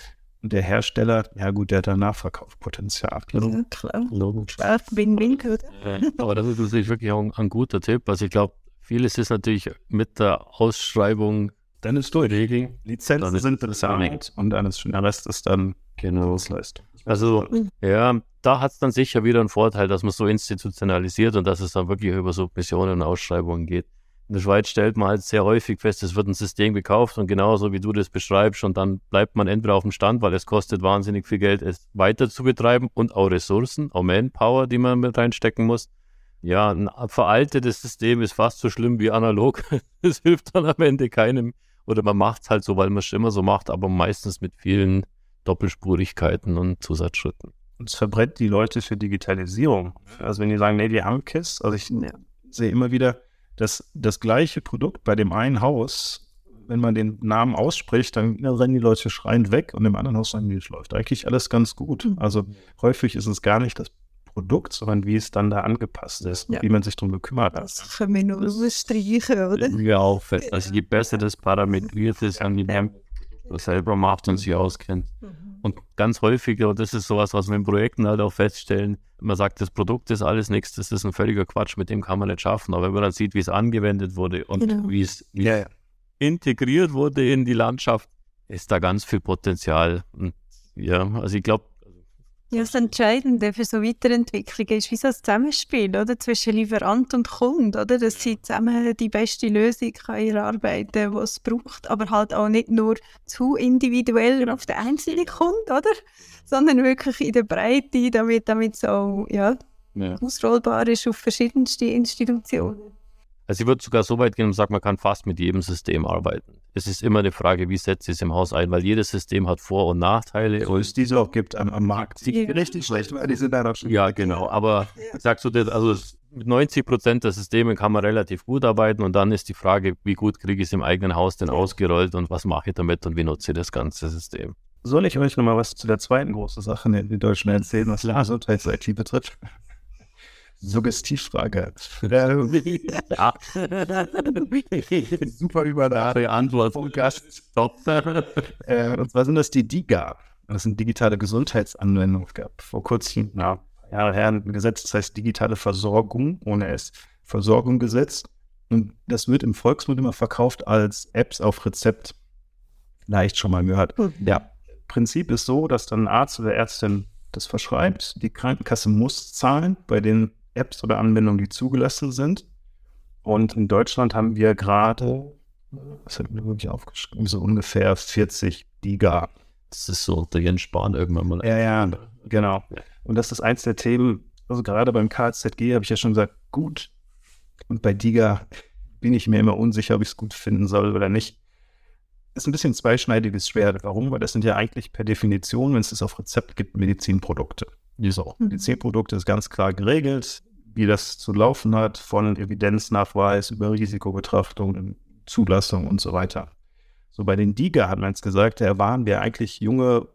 Und der Hersteller, ja gut, der hat da Nachverkaufspotenzial. Ja, klar. Logisch. Win-Win, oder? Aber das ist natürlich wirklich auch ein, ein guter Tipp. Also ich glaube, vieles ist natürlich mit der Ausschreibung Dann ist durch. regeln. Lizenzen Dann ist- sind bezahlt und dann ist schon der Rest ist dann Genau. Dienstleistung. Also ja, da hat es dann sicher wieder einen Vorteil, dass man so institutionalisiert und dass es dann wirklich über Submissionen und Ausschreibungen geht. In der Schweiz stellt man halt sehr häufig fest, es wird ein System gekauft und genauso wie du das beschreibst und dann bleibt man entweder auf dem Stand, weil es kostet wahnsinnig viel Geld, es weiter zu betreiben und auch Ressourcen, auch Manpower, die man mit reinstecken muss. Ja, ein veraltetes System ist fast so schlimm wie analog. Es hilft dann am Ende keinem. Oder man macht es halt so, weil man es immer so macht, aber meistens mit vielen Doppelspurigkeiten und Zusatzschritten. Und es verbrennt die Leute für Digitalisierung. Also wenn die sagen, nee, die haben KISS, also ich sehe immer wieder, dass das gleiche Produkt bei dem einen Haus, wenn man den Namen ausspricht, dann rennen die Leute schreiend weg und im anderen Haus sagen, die, es läuft eigentlich alles ganz gut. Also häufig ist es gar nicht das Produkt, sondern wie es dann da angepasst ist, Ja. wie man sich darum gekümmert hat. Das können wir nur streichen, oder? Ja, auch fest. Also je besser das parametriert ist, an die das selber macht und sich auskennt. Und ganz häufig, und das ist sowas, was wir in Projekten halt auch feststellen, man sagt, das Produkt ist alles nichts, das ist ein völliger Quatsch, mit dem kann man nicht schaffen. Aber wenn man dann sieht, wie es angewendet wurde und Genau. wie es Ja, ja. integriert wurde in die Landschaft, ist da ganz viel Potenzial. Und ja, also ich glaube, Ja, das Entscheidende für so Weiterentwicklung ist wie so ein Zusammenspiel oder? zwischen Lieferant und Kunde, oder? dass sie zusammen die beste Lösung können erarbeiten die es braucht, aber halt auch nicht nur zu individuell auf den einzelnen Kunden, oder? sondern wirklich in der Breite, damit damit es auch ja, ja. ausrollbar ist auf verschiedenste Institutionen. Also ich würde sogar so weit gehen und sagen, man kann fast mit jedem System arbeiten. Es ist immer eine Frage, wie setzt es im Haus ein, weil jedes System hat Vor- und Nachteile. Wo es diese auch gibt am, am Markt. Die Ja. richtig schlecht, weil die sind da schon. Ja, genau. Aber ich sag so, das- also mit 90 Prozent der Systeme kann man relativ gut arbeiten und dann ist die Frage, wie gut kriege ich es im eigenen Haus denn ausgerollt und was mache ich damit und wie nutze ich das ganze System. Soll ich euch nochmal was zu der zweiten großen Sache in den Deutschen erzählen, was Gesundheits-IT betrifft? Suggestivfrage. Äh, Ja. Super Übernahme. Antwort. Äh, und zwar sind das die DIGA. Das sind digitale Gesundheitsanwendungen. Es gab vor kurzem, na, paar Jahre her, ein Gesetz, das heißt digitale Versorgung, ohne S. Versorgung Gesetz. Und das wird im Volksmund immer verkauft als Apps auf Rezept. Leicht schon mal gehört. Ja, Prinzip ist so, dass dann ein Arzt oder Ärztin das verschreibt. Die Krankenkasse muss zahlen bei den Apps oder Anwendungen, die zugelassen sind. Und in Deutschland haben wir gerade, was hat mir wirklich aufgeschrieben, so ungefähr 40 Giga. Das ist so unter Jens Spahn irgendwann mal. Ja, ja, genau. Und das ist eins der Themen, also gerade beim KZG habe ich ja schon gesagt, gut. Und bei Diga bin ich mir immer unsicher, ob ich es gut finden soll oder nicht. Ist ein bisschen zweischneidiges Schwert. Warum? Weil das sind ja eigentlich per Definition, wenn es das auf Rezept gibt, Medizinprodukte. So, Medizinprodukte ist ganz klar geregelt, wie das zu laufen hat, von Evidenznachweis über Risikobetrachtung, Zulassung und so weiter. So bei den DIGA hat man es gesagt, da waren wir eigentlich junge,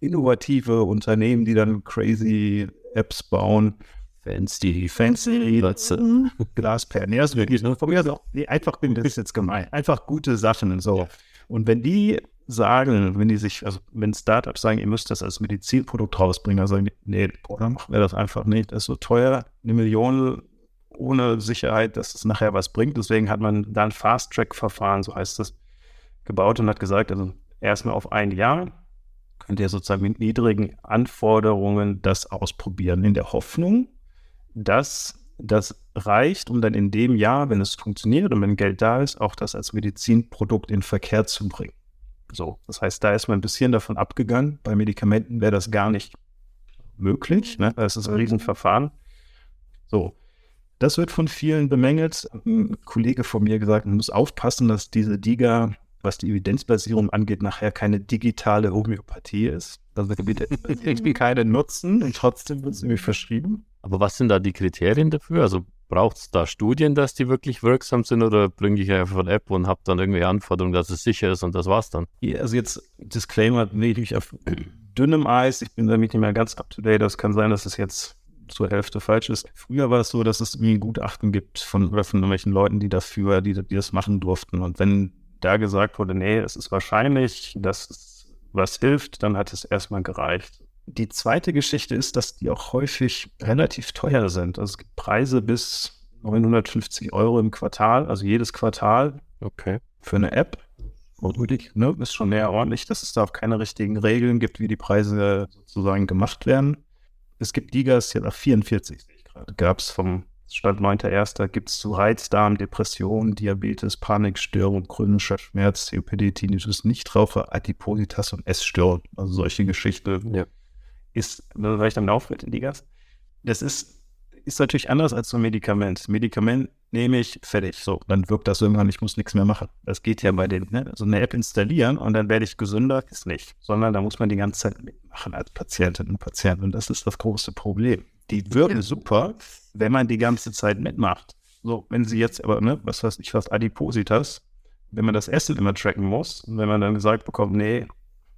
innovative Unternehmen, die dann crazy Apps bauen. Fancy. Fancy. Mhm. Glasperlen. Das ist wirklich, ne? Von mir aus auch, nee, einfach, das ist jetzt gemein. Einfach gute Sachen und so. Und wenn die sagen, wenn die sich, also wenn Startups sagen, ihr müsst das als Medizinprodukt rausbringen, dann sagen die, nee, dann machen wir das einfach nicht. Das ist so teuer, eine Million ohne Sicherheit, dass es nachher was bringt. Deswegen hat man da ein Fast-Track-Verfahren, so heißt das, gebaut und hat gesagt, also erstmal auf ein Jahr könnt ihr sozusagen mit niedrigen Anforderungen das ausprobieren, in der Hoffnung, dass das reicht, um dann in dem Jahr, wenn es funktioniert und wenn Geld da ist, auch das als Medizinprodukt in Verkehr zu bringen. So, das heißt, da ist man ein bisschen davon abgegangen. Bei Medikamenten wäre das gar nicht möglich. Ne? Das ist ein Riesenverfahren. So, das wird von vielen bemängelt. Ein Kollege von mir gesagt, man muss aufpassen, dass diese DIGA, was die Evidenzbasierung angeht, nachher keine digitale Homöopathie ist. Das wird irgendwie keine nutzen und trotzdem wird es irgendwie verschrieben. Aber was sind da die Kriterien dafür? Also Braucht es da Studien, dass die wirklich wirksam sind oder bringe ich einfach eine App und habe dann irgendwie Anforderungen, dass es sicher ist und das war's dann? Ja, also jetzt Disclaimer, nee, ich auf dünnem Eis, ich bin damit nicht mehr ganz up to date. Das kann sein, dass es jetzt zur Hälfte falsch ist. Früher war es so, dass es irgendwie ein Gutachten gibt von, von irgendwelchen Leuten, die dafür, die, die das machen durften. Und wenn da gesagt wurde, nee, es ist wahrscheinlich, dass es was hilft, dann hat es erstmal gereicht. Die zweite Geschichte ist, dass die auch häufig relativ teuer sind. Also es gibt Preise bis 950 Euro im Quartal, also jedes Quartal. Okay. Für eine App. Wirklich, ne, ist schon näher ordentlich, dass es da auch keine richtigen Regeln gibt, wie die Preise sozusagen gemacht werden. Es gibt Digas, ja nach 44, sehe ich gerade, gab es vom Stand 9.1. gibt es zu Reizdarm, Depression, Diabetes, Panikstörung, chronischer Schmerz, COPD, Tinnitus, Nichtraucher, Adipositas und Essstörung. Also solche Geschichten. Ja ist, weil ich damit aufhört in die Gas, das ist, ist natürlich anders als so ein Medikament. Medikament nehme ich, fertig, so, dann wirkt das irgendwann, ich muss nichts mehr machen. Das geht ja bei den, ne? so eine App installieren und dann werde ich gesünder, ist nicht, sondern da muss man die ganze Zeit mitmachen als Patientin und Patient und das ist das große Problem. Die wirken ja. super, wenn man die ganze Zeit mitmacht. So, wenn sie jetzt aber, ne, was weiß ich, was Adipositas, wenn man das Essen immer tracken muss und wenn man dann gesagt bekommt, nee,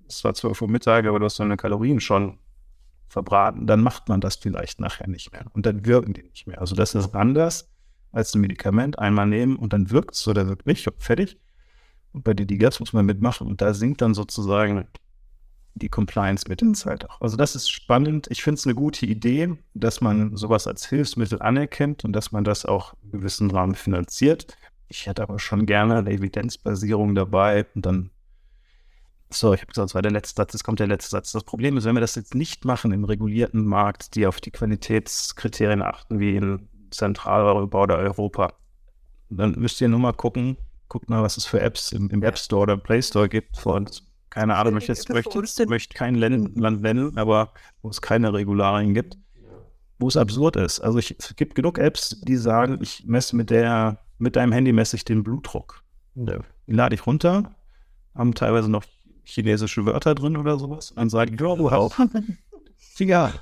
es war 12 Uhr Mittag, aber du hast deine Kalorien schon verbraten, dann macht man das vielleicht nachher nicht mehr. Und dann wirken die nicht mehr. Also das ist anders als ein Medikament. Einmal nehmen und dann wirkt es oder wirkt nicht. Fertig. Und bei den Digas muss man mitmachen. Und da sinkt dann sozusagen die Compliance mit der Zeit auch. Also das ist spannend. Ich finde es eine gute Idee, dass man sowas als Hilfsmittel anerkennt und dass man das auch in gewissen Rahmen finanziert. Ich hätte aber schon gerne eine Evidenzbasierung dabei und dann so, ich habe gesagt, das war der letzte Satz, jetzt kommt der letzte Satz. Das Problem ist, wenn wir das jetzt nicht machen im regulierten Markt, die auf die Qualitätskriterien achten, wie in Zentraleuropa oder Europa, dann müsst ihr nur mal gucken, guckt mal, was es für Apps im, im App Store oder im Play Store gibt. Und keine Ahnung, ich jetzt möchte, möchte kein Land, Land nennen, aber wo es keine Regularien gibt, wo es absurd ist. Also ich, es gibt genug Apps, die sagen, ich messe mit der, mit deinem Handy messe ich den Blutdruck. Die lade ich runter, haben teilweise noch chinesische Wörter drin oder sowas. Und dann sagen oh, du hast ja,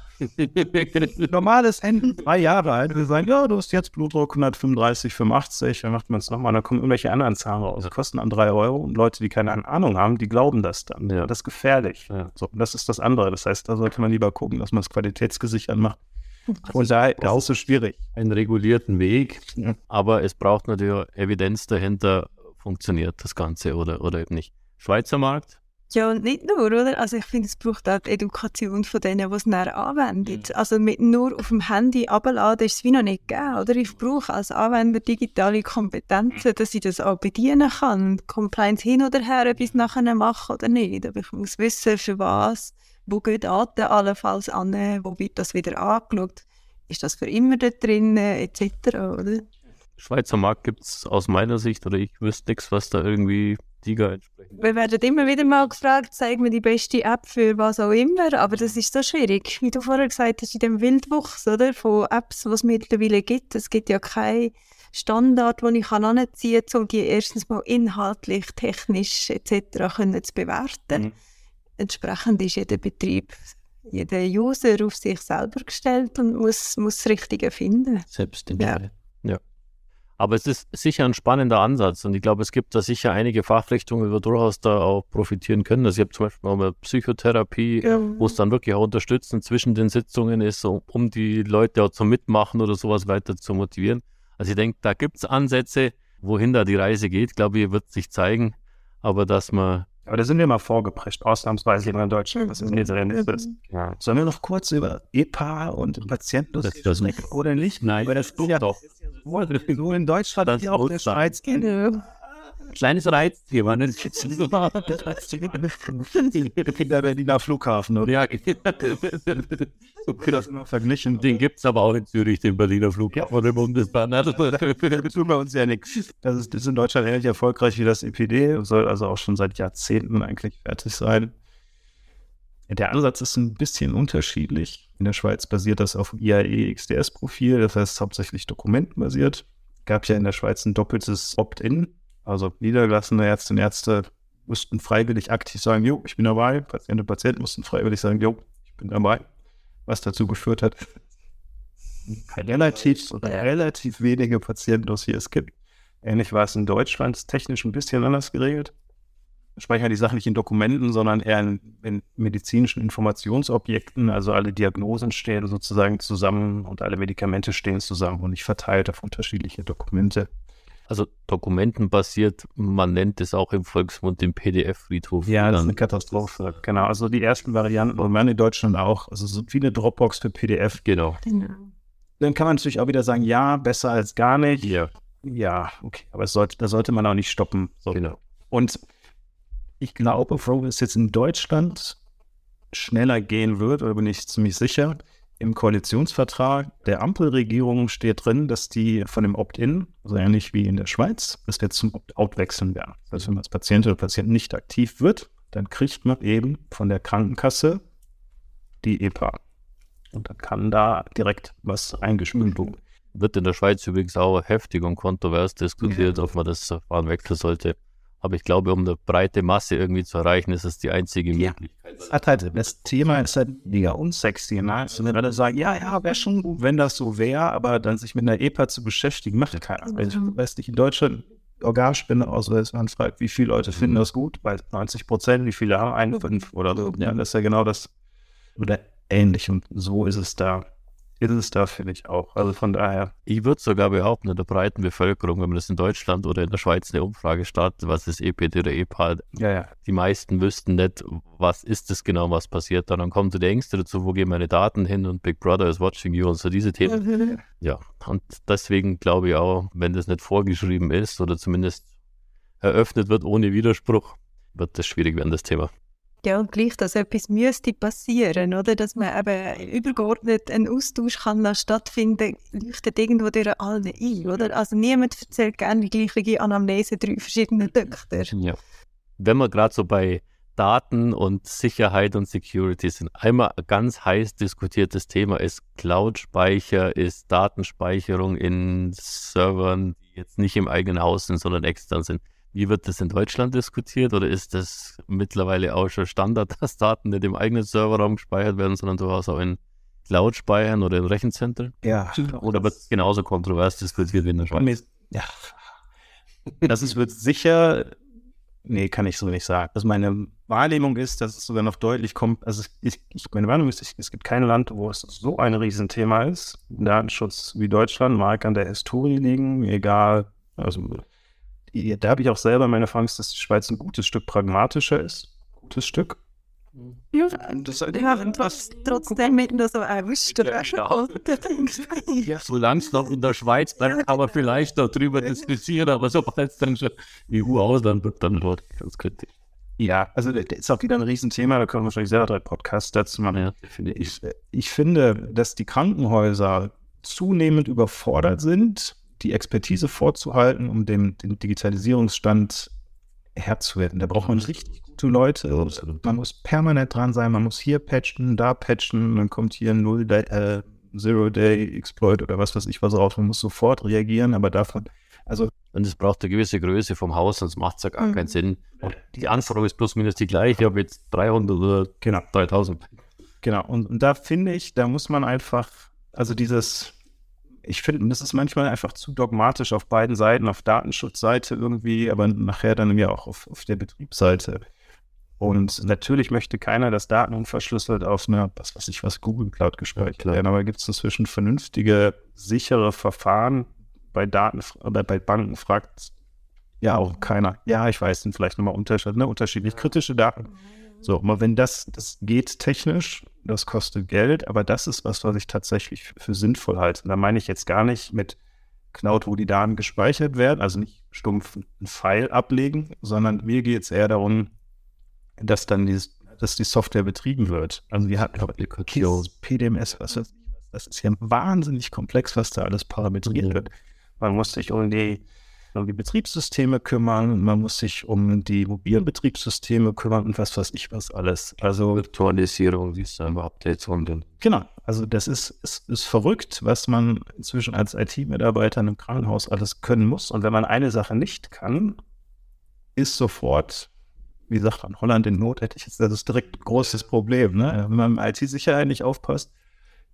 normales Handy, drei Jahre alt. Wir sagen, ja, du hast jetzt Blutdruck 135, 85, dann macht man es nochmal, dann kommen irgendwelche anderen Zahlen raus. Kosten dann drei Euro und Leute, die keine Ahnung haben, die glauben das dann. Ja. Das ist gefährlich. Ja. So, das ist das andere. Das heißt, da sollte man lieber gucken, dass man es qualitätsgesichert macht. Und da ist es so schwierig. Einen regulierten Weg, ja. aber es braucht natürlich Evidenz dahinter, funktioniert das Ganze oder, oder eben nicht. Schweizer Markt, ja, und nicht nur, oder? Also ich finde, es braucht auch die Education von denen, die es näher anwendet. Mhm. Also mit nur auf dem Handy abladen ist es wie noch nicht gegeben, oder? Ich brauche als Anwender digitale Kompetenzen, dass ich das auch bedienen kann. Compliance hin oder her, ob ich es nachher mache oder nicht. Aber ich muss wissen, für was, wo gehen Daten allenfalls an, wo wird das wieder angeschaut, ist das für immer da drin, etc., oder? Schweizer Markt gibt es aus meiner Sicht, oder ich wüsste nichts, was da irgendwie Tiger entsprechend. Wir werden immer wieder mal gefragt, zeig mir die beste App für was auch immer, aber das ist so schwierig. Wie du vorher gesagt hast, in dem Wildwuchs oder, von Apps, die es mittlerweile gibt. Es gibt ja keinen Standard, den ich anziehen kann, um die erstens mal inhaltlich, technisch etc. Können zu bewerten. Mhm. Entsprechend ist jeder Betrieb jeder User auf sich selber gestellt und muss, muss das Richtige finden. Selbst in ja. Aber es ist sicher ein spannender Ansatz und ich glaube, es gibt da sicher einige Fachrichtungen, die wir durchaus da auch profitieren können. Also ich habe zum Beispiel auch mal Psychotherapie, ja. wo es dann wirklich auch unterstützend zwischen den Sitzungen ist, um die Leute auch zum Mitmachen oder sowas weiter zu motivieren. Also ich denke, da gibt es Ansätze, wohin da die Reise geht, glaube ich, wird sich zeigen. Aber dass man aber da sind wir mal vorgeprescht, ausnahmsweise in Deutschland. Was ist denn drin? Ist. Ja. Sollen wir noch kurz über EPA und Patienten das, das nicht. oder nicht? Nein, Weil das ja doch. So in Deutschland, das auch der Schweiz. Genau. Kleines Reizthema, ne? Der Berliner Flughafen, oder? Ja, das immer verglichen. Den gibt es aber auch in Zürich, den Berliner Flughafen oder Bundesbahn. Da tun wir uns ja nichts. Das ist, das ist in Deutschland ähnlich erfolgreich wie das EPD, soll also auch schon seit Jahrzehnten eigentlich fertig sein. Der Ansatz ist ein bisschen unterschiedlich. In der Schweiz basiert das auf IAE XDS-Profil, das heißt hauptsächlich dokumentenbasiert. Gab ja in der Schweiz ein doppeltes Opt-in, also niedergelassene Ärztinnen und Ärzte mussten freiwillig aktiv sagen, jo, ich bin dabei. Patienten und Patienten mussten freiwillig sagen, jo, ich bin dabei. Was dazu geführt hat, relativ, relativ wenige Patientendossiers gibt. Ähnlich war es in Deutschland, technisch ein bisschen anders geregelt. Wir sprechen ja die Sachen nicht in Dokumenten, sondern eher in, in, medizinischen Informationsobjekten. Also alle Diagnosen stehen sozusagen zusammen und alle Medikamente stehen zusammen und nicht verteilt auf unterschiedliche Dokumente. Also dokumentenbasiert, man nennt es auch im Volksmund den PDF-Friedhof. Ja, das ist eine Katastrophe. Genau, also die ersten Varianten und man in Deutschland auch. Also so wie eine Dropbox für PDF. Genau. Genau. Dann kann man natürlich auch wieder sagen, ja, besser als gar nicht. Ja, Ja, okay, aber es sollte, da sollte man auch nicht stoppen. So. genau. Und ich glaube, wo es jetzt in Deutschland schneller gehen wird, oder bin ich ziemlich sicher, im Koalitionsvertrag der Ampelregierung steht drin, dass die von dem Opt-in, so ähnlich wie in der Schweiz, dass wir zum Opt-out wechseln werden. Das heißt, wenn man als Patient oder Patient nicht aktiv wird, dann kriegt man eben von der Krankenkasse die EPA. Und dann kann da direkt was eingespült werden. Wird in der Schweiz übrigens auch heftig und kontrovers diskutiert, ob man das Verfahren wechseln sollte. Aber ich glaube, um eine breite Masse irgendwie zu erreichen, ist es die einzige Ja. Möglichkeit. Das hat halt, das Thema ist halt mega unsexy. Ne? Also wenn alle sagen, ja, ja, wäre schon gut, wenn das so wäre, aber dann sich mit einer EPA zu beschäftigen, macht keiner. Also, ich weiß nicht, in Deutschland Organspende Ausweis, man fragt, wie viele Leute finden das gut, bei 90 Prozent, wie viele haben einen, fünf oder so. Ja, das ist ja genau das. Oder ähnlich. Und so ist es da. Ist es da, finde ich auch. Also von daher, Ich würde sogar behaupten, in der breiten Bevölkerung, wenn man das in Deutschland oder in der Schweiz eine Umfrage startet, was ist EPD oder EPA, ja, ja. die meisten wüssten nicht, was ist das genau, was passiert da. Dann kommt so der Ängste dazu, wo gehen meine Daten hin und Big Brother is watching you und so diese Themen. Ja, und deswegen glaube ich auch, wenn das nicht vorgeschrieben ist oder zumindest eröffnet wird ohne Widerspruch, wird das schwierig werden, das Thema. Ja, und gleich, dass etwas müsste passieren, oder? Dass man eben übergeordnet einen Austausch kann stattfinden, leuchtet irgendwo durch allen ein, oder? Also niemand erzählt gerne die gleiche Anamnese drei verschiedenen Töchtern. Ja. Wenn wir gerade so bei Daten und Sicherheit und Security sind, einmal ein ganz heiß diskutiertes Thema ist Cloud-Speicher, ist Datenspeicherung in Servern, die jetzt nicht im eigenen Haus sind, sondern extern sind. Wie wird das in Deutschland diskutiert oder ist das mittlerweile auch schon Standard, dass Daten nicht im eigenen Serverraum gespeichert werden, sondern durchaus auch in Cloud speichern oder in Rechenzentren? Ja. Oder wird genauso kontrovers diskutiert wie in der Schweiz? Ja. Das ist, wird sicher, nee, kann ich so nicht sagen. Also meine Wahrnehmung ist, dass es sogar noch deutlich kommt, also ich, meine Wahrnehmung ist, es gibt kein Land, wo es so ein Riesenthema ist. Datenschutz wie Deutschland mag an der Historie liegen, egal, also da habe ich auch selber meine Erfahrung, dass die Schweiz ein gutes Stück pragmatischer ist. Gutes Stück. Ja, Das ja und trotz, trotzdem mit noch so ein Wuster. Ja, solange es noch in der Schweiz bleibt, kann man vielleicht darüber diskutieren, aber sobald es dann schon EU-Ausland wird, dann wird ganz kritisch. Ja, also das ist auch wieder ein Riesenthema, da können wir wahrscheinlich selber drei Podcasts dazu machen. Ja, finde ich. Ich, ich finde, dass die Krankenhäuser zunehmend überfordert sind, die Expertise vorzuhalten, um dem, den Digitalisierungsstand Herr zu werden. Da braucht man richtig gute Leute. Man muss permanent dran sein, man muss hier patchen, da patchen, dann kommt hier ein Null Day, äh, Zero Day Exploit oder was weiß ich was raus. Man muss sofort reagieren, aber davon, also Und es braucht eine gewisse Größe vom Haus, sonst macht es ja gar Mhm. keinen Sinn. Und die Anforderung ist plus minus die gleiche. Ich habe jetzt 300 oder genau. 3000. Genau, und, und da finde ich, da muss man einfach, also dieses, ich finde, das ist manchmal einfach zu dogmatisch auf beiden Seiten, auf Datenschutzseite irgendwie, aber nachher dann ja auch auf, auf der Betriebsseite. Und natürlich möchte keiner, dass Daten unverschlüsselt auf einer, was weiß ich was, Google Cloud gespeichert werden, aber gibt es inzwischen vernünftige, sichere Verfahren bei Daten oder bei Banken fragt ja auch keiner. Ja, ich weiß, sind vielleicht nochmal unterschiedlich, ne, unterschiedlich kritische Daten. So, aber wenn das, das geht technisch, das kostet Geld, aber das ist was, was ich tatsächlich für, sinnvoll halte. Und da meine ich jetzt gar nicht mit Cloud, wo die Daten gespeichert werden, also nicht stumpf ein File ablegen, sondern mir geht es eher darum, dass dann dieses, dass die Software betrieben wird. Also wir hatten Applikation. PDMS, was was. Das ist ja wahnsinnig komplex, was da alles parametriert wird. Man muss sich um die, um die Betriebssysteme kümmern, man muss sich um die mobilen Betriebssysteme kümmern und was weiß ich was alles. Also Virtualisierung, siehst du einfach Updates und dann. Genau, also das ist, ist, ist verrückt, was man inzwischen als IT-Mitarbeiter in einem Krankenhaus alles können muss. Und wenn man eine Sache nicht kann, ist sofort, wie sagt man, Holland in Not hätte ich jetzt, das ist direkt ein großes Problem. Ne? Wenn man im IT-Sicherheit nicht aufpasst,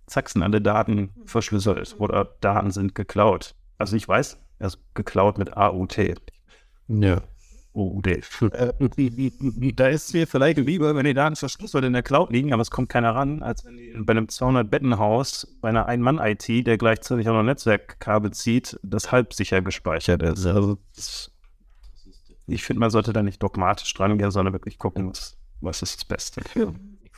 zack, sind alle Daten verschlüsselt oder Daten sind geklaut. Also ich weiß, er ist geklaut mit AUT. Ja. OUD. Äh, da ist mir vielleicht lieber, wenn die Daten verschlüsselt in der Cloud liegen, aber es kommt keiner ran, als wenn die bei einem 200-Bettenhaus bei einer Ein-Mann-IT, der gleichzeitig auch noch Netzwerkkabel zieht, das halb sicher gespeichert ist. Also das, ich finde, man sollte da nicht dogmatisch dran gehen, sondern wirklich gucken, was, was ist das Beste. Ich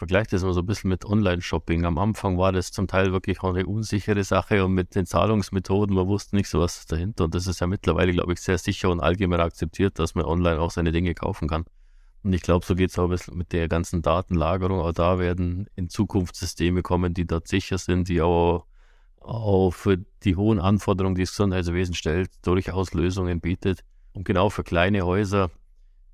vergleiche das immer so ein bisschen mit Online-Shopping. Am Anfang war das zum Teil wirklich auch eine unsichere Sache und mit den Zahlungsmethoden, man wusste nicht so, was ist dahinter. Und das ist ja mittlerweile, glaube ich, sehr sicher und allgemein akzeptiert, dass man online auch seine Dinge kaufen kann. Und ich glaube, so geht es auch ein bisschen mit der ganzen Datenlagerung. Auch da werden in Zukunft Systeme kommen, die dort sicher sind, die auch, für die hohen Anforderungen, die das Gesundheitswesen stellt, durchaus Lösungen bietet. Und genau für kleine Häuser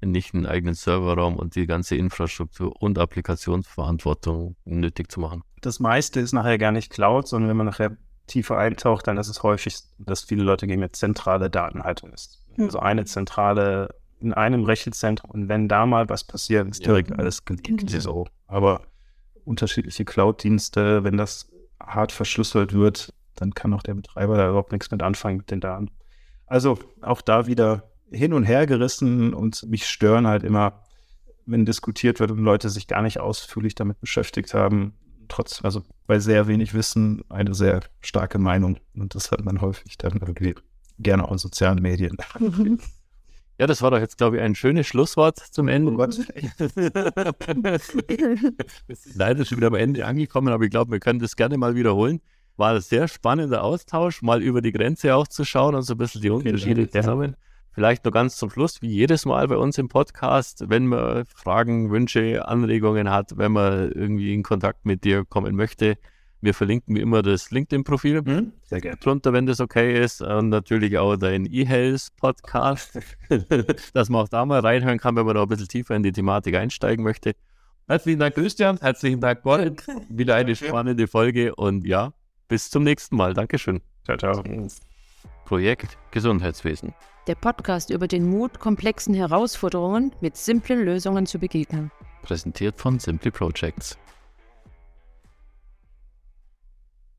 nicht einen eigenen Serverraum und die ganze Infrastruktur und Applikationsverantwortung nötig zu machen. Das meiste ist nachher gar nicht Cloud, sondern wenn man nachher tiefer eintaucht, dann ist es häufig, dass viele Leute gegen eine zentrale Datenhaltung ist. Hm. Also eine zentrale in einem Rechenzentrum und wenn da mal was passiert, ist Ja. direkt alles geleakt. So. Aber unterschiedliche Cloud-Dienste, wenn das hart verschlüsselt wird, dann kann auch der Betreiber da überhaupt nichts mit anfangen mit den Daten. Also auch da wieder hin und her gerissen und mich stören halt immer, wenn diskutiert wird und Leute sich gar nicht ausführlich damit beschäftigt haben, trotz, also bei sehr wenig Wissen eine sehr starke Meinung. Und das hat man häufig dann irgendwie gerne auch in sozialen Medien. Ja, das war doch jetzt, glaube ich, ein schönes Schlusswort zum Ende. Oh Gott. Leider schon wieder am Ende angekommen, aber ich glaube, wir können das gerne mal wiederholen. War ein sehr spannender Austausch, mal über die Grenze auch zu schauen und so ein bisschen die Unterschiede Dank, ja. Vielleicht noch ganz zum Schluss, wie jedes Mal bei uns im Podcast, wenn man Fragen, Wünsche, Anregungen hat, wenn man irgendwie in Kontakt mit dir kommen möchte, wir verlinken wie immer das LinkedIn-Profil Sehr gerne. drunter, wenn das okay ist. Und natürlich auch dein eHealth-Podcast, dass man auch da mal reinhören kann, wenn man da ein bisschen tiefer in die Thematik einsteigen möchte. Herzlichen Dank, Christian. Herzlichen Dank, Gordon. Wieder eine spannende Folge und ja, bis zum nächsten Mal. Dankeschön. Ciao, ciao. Projekt Gesundheitswesen. Der Podcast über den Mut, komplexen Herausforderungen mit simplen Lösungen zu begegnen. Präsentiert von Simply Projects.